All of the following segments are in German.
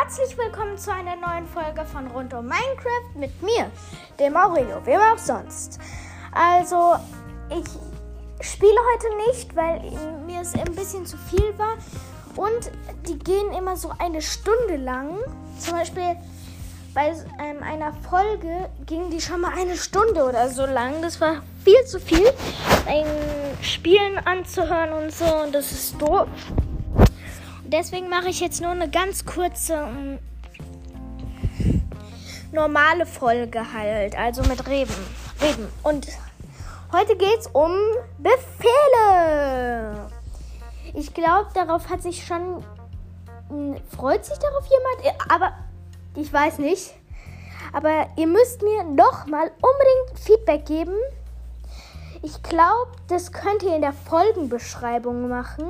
Herzlich willkommen zu einer neuen Folge von Rund um Minecraft mit mir, dem Aurelio, wem auch sonst. Also, ich spiele heute nicht, weil mir es ein bisschen zu viel war. Und die gehen immer so eine Stunde lang. Zum Beispiel bei ähm, einer Folge ging die schon mal eine Stunde oder so lang. Das war viel zu viel, ein Spielen anzuhören und so. Und das ist doof. Deswegen mache ich jetzt nur eine ganz kurze ähm, normale Folge halt. Also mit Reben. Reben. Und heute geht es um Befehle. Ich glaube, darauf hat sich schon. Hm, freut sich darauf jemand? Aber ich weiß nicht. Aber ihr müsst mir doch mal unbedingt Feedback geben. Ich glaube, das könnt ihr in der Folgenbeschreibung machen.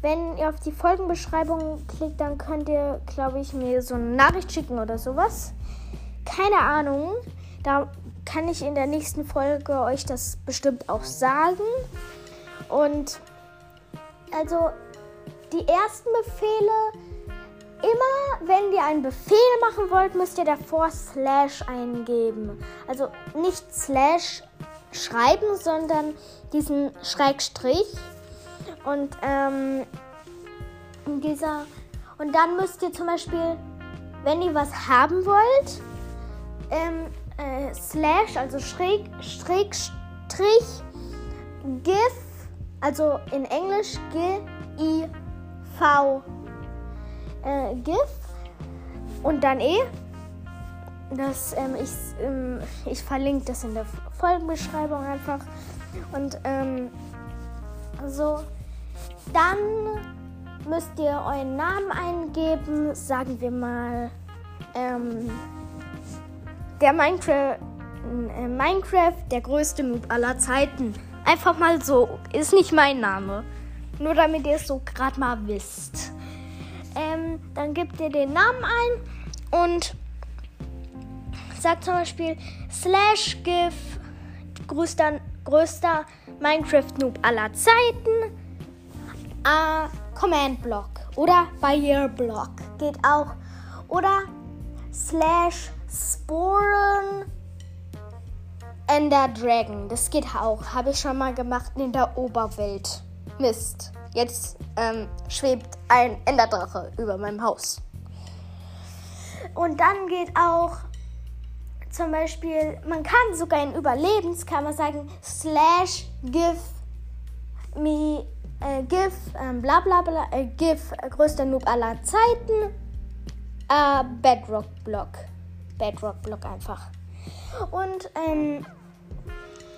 Wenn ihr auf die Folgenbeschreibung klickt, dann könnt ihr, glaube ich, mir so eine Nachricht schicken oder sowas. Keine Ahnung. Da kann ich in der nächsten Folge euch das bestimmt auch sagen. Und also die ersten Befehle immer, wenn ihr einen Befehl machen wollt, müsst ihr davor Slash eingeben. Also nicht Slash schreiben, sondern diesen Schrägstrich. Und ähm, dieser und dann müsst ihr zum Beispiel, wenn ihr was haben wollt, ähm, äh, Slash, also Schräg, Schrägstrich, GIF, also in Englisch G-I-V äh, GIF und dann E. Das, ähm, ich, ähm, ich verlinke das in der Folgenbeschreibung einfach. Und ähm, so, dann müsst ihr euren Namen eingeben. Sagen wir mal, ähm, der Minecraft, äh, Minecraft, der größte Noob aller Zeiten. Einfach mal so, ist nicht mein Name. Nur damit ihr es so gerade mal wisst. Ähm, dann gebt ihr den Namen ein und sagt zum Beispiel slash gif größter, größter Minecraft Noob aller Zeiten. Äh, Command Block oder Barrier Block geht auch. Oder slash Sporen Ender Dragon. Das geht auch. Habe ich schon mal gemacht in der Oberwelt. Mist. Jetzt ähm, schwebt ein Enderdrache über meinem Haus. Und dann geht auch zum Beispiel, man kann sogar in Überlebenskammer sagen, slash give me, äh, give, ähm, bla bla bla, äh, give äh, größter Noob aller Zeiten, äh, Bedrock Block. Bedrock Block einfach. Und ähm,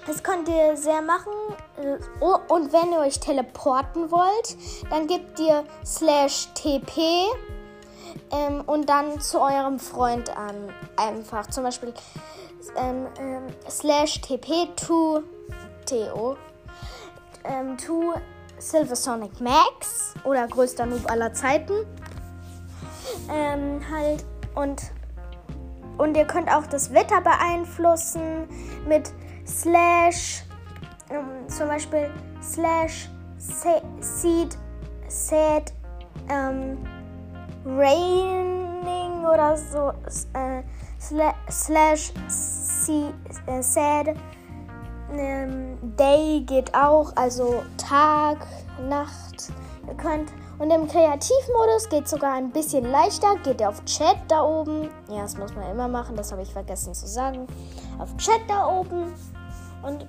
das könnt ihr sehr machen. Oh, und wenn ihr euch teleporten wollt, dann gebt ihr slash tp ähm, und dann zu eurem Freund an. Einfach zum Beispiel ähm, ähm, slash tp to to ähm, to Silver Sonic Max oder größter Noob aller Zeiten. Ähm, halt und und ihr könnt auch das Wetter beeinflussen mit slash ähm, zum Beispiel slash seed sad ähm, raining oder so äh, slash see, äh, sad ähm, day geht auch also Tag Nacht ihr könnt und im Kreativmodus geht sogar ein bisschen leichter. Geht ihr auf Chat da oben. Ja, das muss man immer machen. Das habe ich vergessen zu sagen. Auf Chat da oben. Und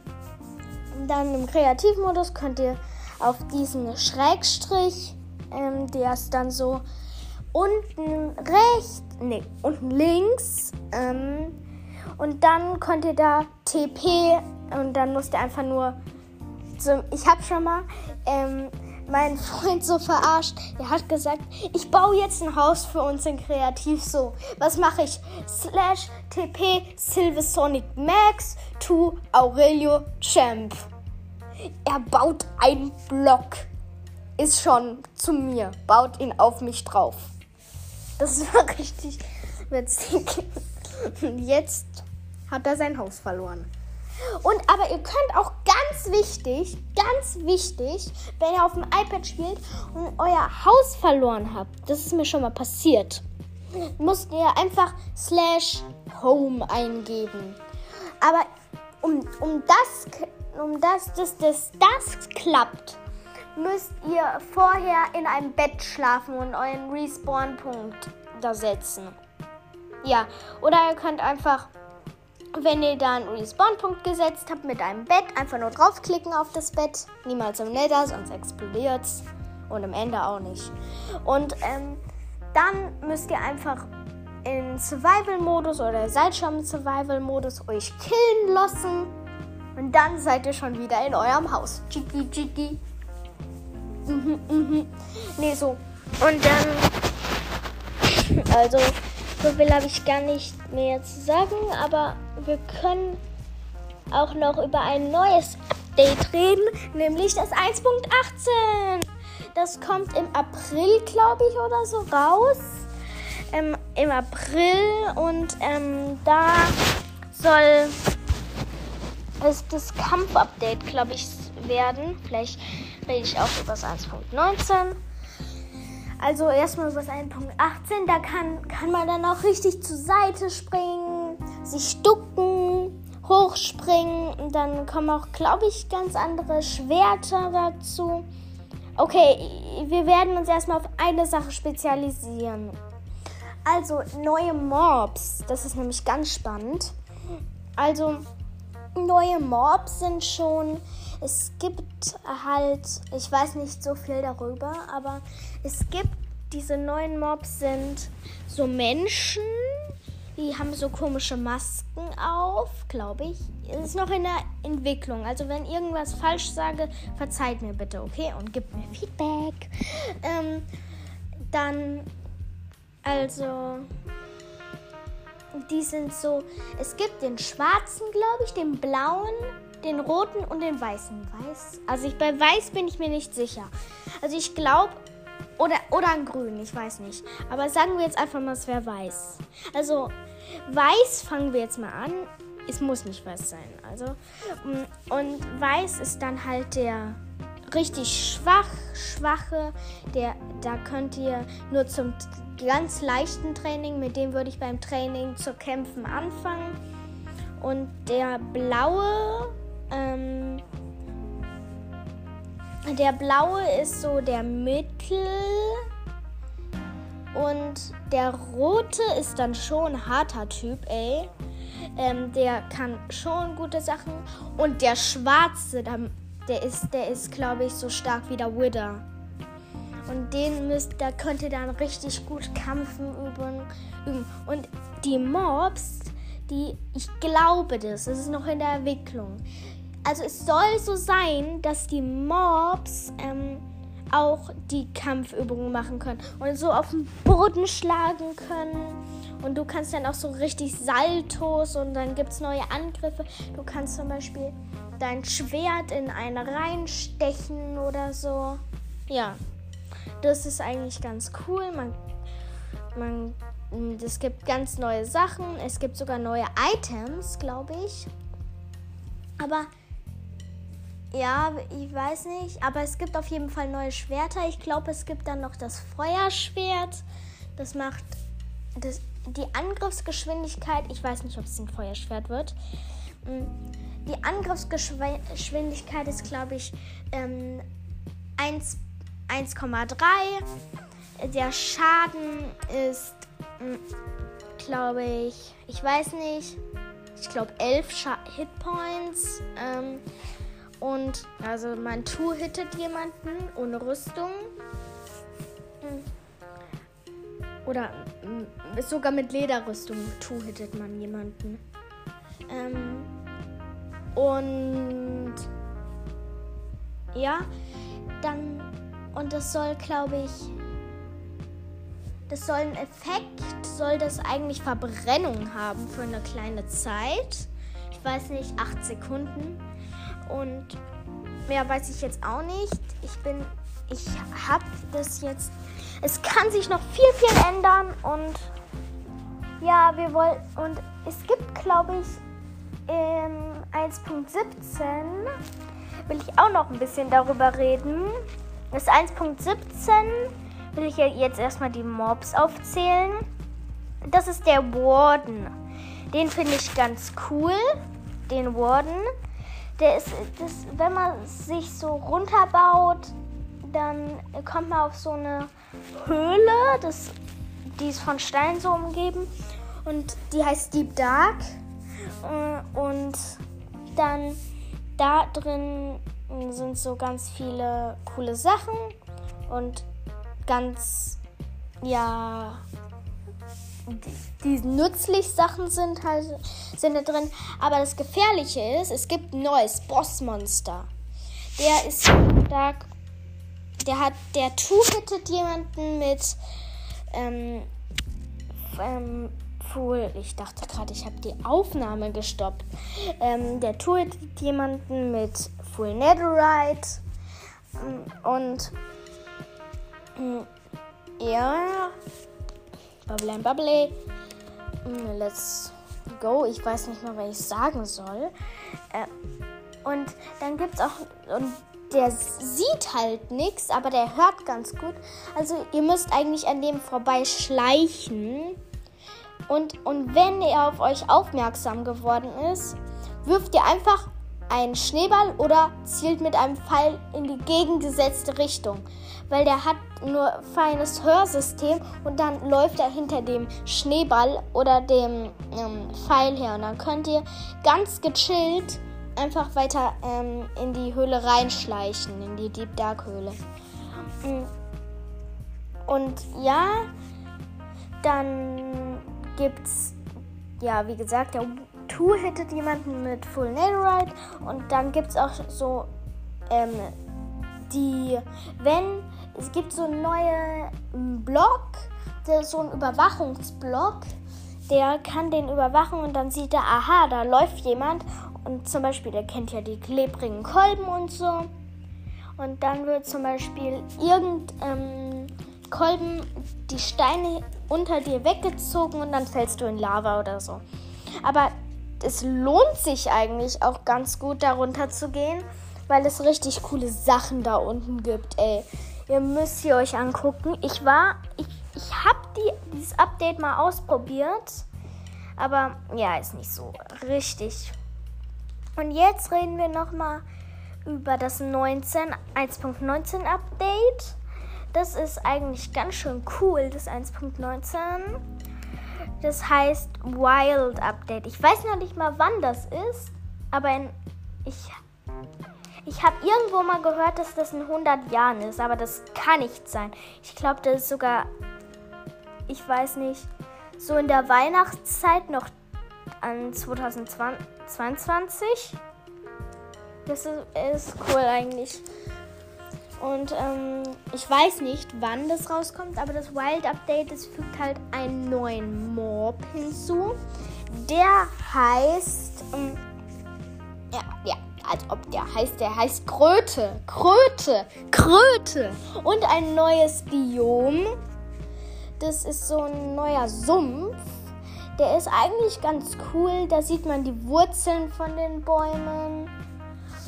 dann im Kreativmodus könnt ihr auf diesen Schrägstrich, ähm, der ist dann so unten rechts, nee, unten links. Ähm, und dann könnt ihr da TP und dann müsst ihr einfach nur. So, ich habe schon mal ähm, meinen Freund so verarscht. Er hat gesagt, ich baue jetzt ein Haus für uns in Kreativ so. Was mache ich? Slash TP Silversonic Max to Aurelio Champ. Er baut einen Block. Ist schon zu mir. Baut ihn auf mich drauf. Das war richtig witzig. Und jetzt hat er sein Haus verloren. Und aber ihr könnt auch ganz wichtig, ganz wichtig, wenn ihr auf dem iPad spielt und euer Haus verloren habt, das ist mir schon mal passiert. musst ihr einfach slash home eingeben. Aber um, um das, um das, dass das, das klappt, müsst ihr vorher in einem Bett schlafen und euren Respawn-Punkt da setzen. Ja, oder ihr könnt einfach, wenn ihr da einen Respawn-Punkt gesetzt habt mit einem Bett, einfach nur draufklicken auf das Bett. Niemals im Nether, sonst explodiert's. Und am Ende auch nicht. Und ähm, dann müsst ihr einfach in Survival-Modus oder seid schon im Survival-Modus euch killen lassen. Und dann seid ihr schon wieder in eurem Haus. Chiki, chiki. Mhm, mhm. Nee, so. Und dann. Also, so viel habe ich gar nicht mehr zu sagen, aber wir können auch noch über ein neues Update reden, nämlich das 1.18. Das kommt im April, glaube ich, oder so raus. Ähm, Im April und ähm, da soll es das Kampf-Update, glaube ich, werden. Vielleicht rede ich auch über das 1.19. Also erstmal über das 1.18. Da kann, kann man dann auch richtig zur Seite springen, sich ducken, hochspringen. Und dann kommen auch, glaube ich, ganz andere Schwerter dazu. Okay, wir werden uns erstmal auf eine Sache spezialisieren. Also neue Mobs. Das ist nämlich ganz spannend. Also neue Mobs sind schon. Es gibt halt, ich weiß nicht so viel darüber, aber es gibt diese neuen Mobs sind so Menschen, die haben so komische Masken auf, glaube ich. Es ist noch in der Entwicklung. Also wenn irgendwas falsch sage, verzeiht mir bitte, okay? Und gibt mir Feedback. Ähm, dann, also, die sind so. Es gibt den schwarzen, glaube ich, den blauen, den roten und den weißen. Weiß. Also ich bei weiß bin ich mir nicht sicher. Also ich glaube, oder, oder ein Grün, ich weiß nicht. Aber sagen wir jetzt einfach mal, es wäre weiß. Also, weiß fangen wir jetzt mal an. Es muss nicht weiß sein. Also, und weiß ist dann halt der richtig schwach, schwache. Der, da könnt ihr nur zum ganz leichten Training, mit dem würde ich beim Training zu kämpfen anfangen. Und der blaue, ähm, der blaue ist so der Mittel. Und der rote ist dann schon ein harter Typ, ey. Ähm, der kann schon gute Sachen. Und der schwarze, der ist, der ist, glaube ich, so stark wie der Wither. Und den müsst, da könnt ihr dann richtig gut Kampfen üben. Und die Mobs, die, ich glaube das, das ist noch in der Entwicklung also es soll so sein, dass die Mobs ähm, auch die Kampfübungen machen können und so auf den Boden schlagen können. Und du kannst dann auch so richtig Saltos und dann gibt es neue Angriffe. Du kannst zum Beispiel dein Schwert in eine reinstechen oder so. Ja, das ist eigentlich ganz cool. Man, man, es gibt ganz neue Sachen. Es gibt sogar neue Items, glaube ich. Aber ja, ich weiß nicht, aber es gibt auf jeden Fall neue Schwerter. Ich glaube, es gibt dann noch das Feuerschwert. Das macht das, die Angriffsgeschwindigkeit. Ich weiß nicht, ob es ein Feuerschwert wird. Mm, die Angriffsgeschwindigkeit ist, glaube ich, ähm, 1,3. Der Schaden ist, mm, glaube ich, ich weiß nicht, ich glaube 11 Scha Hitpoints. Ähm, und also man two-hittet jemanden ohne Rüstung. Hm. Oder hm, sogar mit Lederrüstung two-hittet man jemanden. Ähm, und ja, dann und das soll, glaube ich, das soll ein Effekt, soll das eigentlich Verbrennung haben für eine kleine Zeit. Ich weiß nicht, acht Sekunden. Und mehr weiß ich jetzt auch nicht. Ich bin, ich habe das jetzt. Es kann sich noch viel, viel ändern und ja, wir wollen und es gibt, glaube ich, im 1.17 will ich auch noch ein bisschen darüber reden. Das 1.17 will ich jetzt erstmal die Mobs aufzählen. das ist der Warden. Den finde ich ganz cool. Den Warden. Der ist, das, wenn man sich so runterbaut, dann kommt man auf so eine Höhle. Das, die ist von Stein so umgeben. Und die heißt Deep Dark. Äh, und dann da drin sind so ganz viele coole Sachen und ganz, ja, die, nützlich Sachen sind halt sind da drin. Aber das Gefährliche ist, es gibt ein neues Bossmonster. Der ist stark. Der hat, der two-hittet jemanden mit ähm, ähm, Full. Ich dachte gerade, ich habe die Aufnahme gestoppt. Ähm, der tut jemanden mit Full Netherite. Mm, und mm, ja. Bubble and Bubble. Mm, let's go. Ich weiß nicht mal, was ich sagen soll. Äh, und dann gibt es auch. Und der sieht halt nichts, aber der hört ganz gut. Also ihr müsst eigentlich an dem vorbeischleichen. Und, und wenn er auf euch aufmerksam geworden ist, wirft ihr einfach einen Schneeball oder zielt mit einem Pfeil in die gegengesetzte Richtung. Weil der hat nur feines Hörsystem und dann läuft er hinter dem Schneeball oder dem ähm, Pfeil her. Und dann könnt ihr ganz gechillt einfach weiter ähm, in die Höhle reinschleichen, in die Deep Dark Höhle. Mm. Und ja, dann gibt's, ja, wie gesagt, der Two hittet jemanden mit Full Netherite und dann gibt's auch so, ähm, die, wenn, es gibt so einen neuen Block, so ein Überwachungsblock, der kann den überwachen und dann sieht er, aha, da läuft jemand und zum Beispiel, der kennt ja die klebrigen Kolben und so. Und dann wird zum Beispiel irgend ähm, Kolben die Steine unter dir weggezogen und dann fällst du in Lava oder so. Aber es lohnt sich eigentlich auch ganz gut darunter zu gehen, weil es richtig coole Sachen da unten gibt, ey. Ihr müsst sie euch angucken. Ich war, ich, ich habe die, dieses Update mal ausprobiert, aber ja, ist nicht so richtig und jetzt reden wir nochmal über das 19, 1.19 Update. Das ist eigentlich ganz schön cool, das 1.19. Das heißt Wild Update. Ich weiß noch nicht mal, wann das ist, aber in, ich, ich habe irgendwo mal gehört, dass das in 100 Jahren ist, aber das kann nicht sein. Ich glaube, das ist sogar, ich weiß nicht, so in der Weihnachtszeit noch an 2022. Das ist, ist cool eigentlich. Und ähm, ich weiß nicht, wann das rauskommt, aber das Wild Update, das fügt halt einen neuen Mob hinzu. Der heißt. Ähm, ja, ja, als ob der heißt, der heißt Kröte. Kröte. Kröte. Und ein neues Biom. Das ist so ein neuer Sumpf. Der ist eigentlich ganz cool. Da sieht man die Wurzeln von den Bäumen.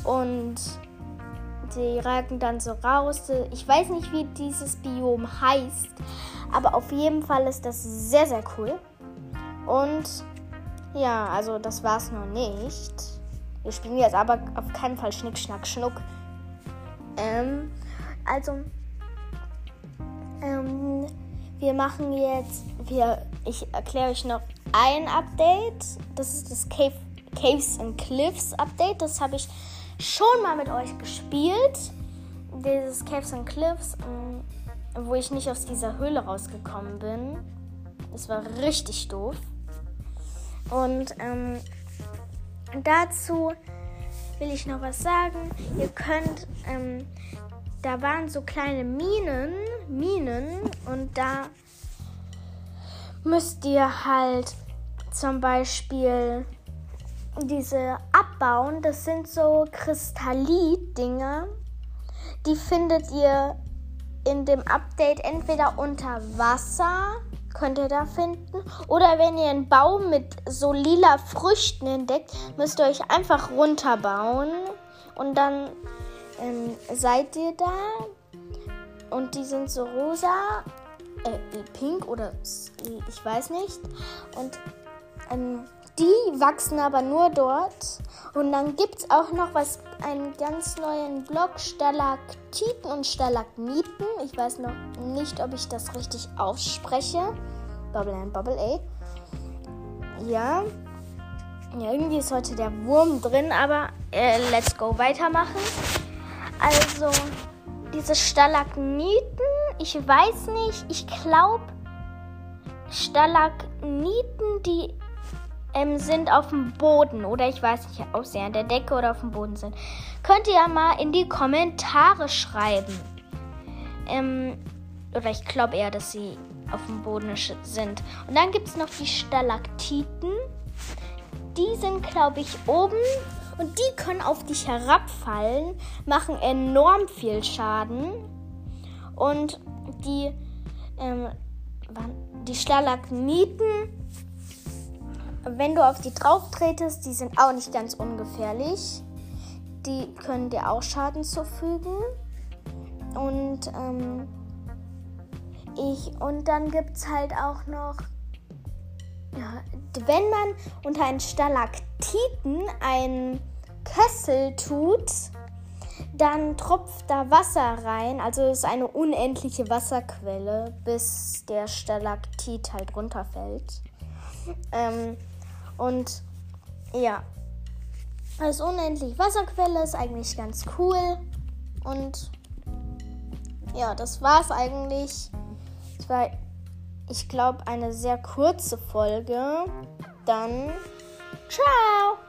Und die ragen dann so raus. Ich weiß nicht, wie dieses Biom heißt. Aber auf jeden Fall ist das sehr, sehr cool. Und ja, also das war es noch nicht. Wir spielen jetzt aber auf keinen Fall Schnick, Schnack, Schnuck. Ähm, also, ähm, wir machen jetzt, wir, ich erkläre euch noch ein Update. Das ist das Cave, Caves and Cliffs Update. Das habe ich schon mal mit euch gespielt. Dieses Caves and Cliffs, ähm, wo ich nicht aus dieser Höhle rausgekommen bin. Das war richtig doof. Und ähm, dazu will ich noch was sagen. Ihr könnt, ähm, da waren so kleine Minen, Minen und da müsst ihr halt zum Beispiel diese abbauen. Das sind so Kristallit-Dinger. Die findet ihr in dem Update entweder unter Wasser, könnt ihr da finden, oder wenn ihr einen Baum mit so lila Früchten entdeckt, müsst ihr euch einfach runterbauen. Und dann ähm, seid ihr da. Und die sind so rosa äh, pink oder ich weiß nicht. Und ähm, die wachsen aber nur dort. Und dann gibt es auch noch was, einen ganz neuen Block, Stalaktiten und Stalagmiten. Ich weiß noch nicht, ob ich das richtig ausspreche. Bubble and Bubble A. Ja. Ja, irgendwie ist heute der Wurm drin, aber äh, let's go weitermachen. Also, diese Stalagmiten, ich weiß nicht, ich glaube, Stalagmiten, die ähm, sind auf dem Boden oder ich weiß nicht, ob sie an der Decke oder auf dem Boden sind. Könnt ihr ja mal in die Kommentare schreiben. Ähm, oder ich glaube eher, dass sie auf dem Boden sind. Und dann gibt es noch die Stalaktiten. Die sind, glaube ich, oben und die können auf dich herabfallen, machen enorm viel Schaden. Und die, ähm, die Stalagmiten wenn du auf die drauf tretest, die sind auch nicht ganz ungefährlich. Die können dir auch Schaden zufügen. Und ähm, ich und dann gibt es halt auch noch, ja, wenn man unter einen Stalaktiten einen Kessel tut, dann tropft da Wasser rein. Also es ist eine unendliche Wasserquelle, bis der Stalaktit halt runterfällt. Ähm, und ja, als unendlich Wasserquelle ist eigentlich ganz cool. Und ja, das war's eigentlich. Es war, ich glaube, eine sehr kurze Folge. Dann ciao!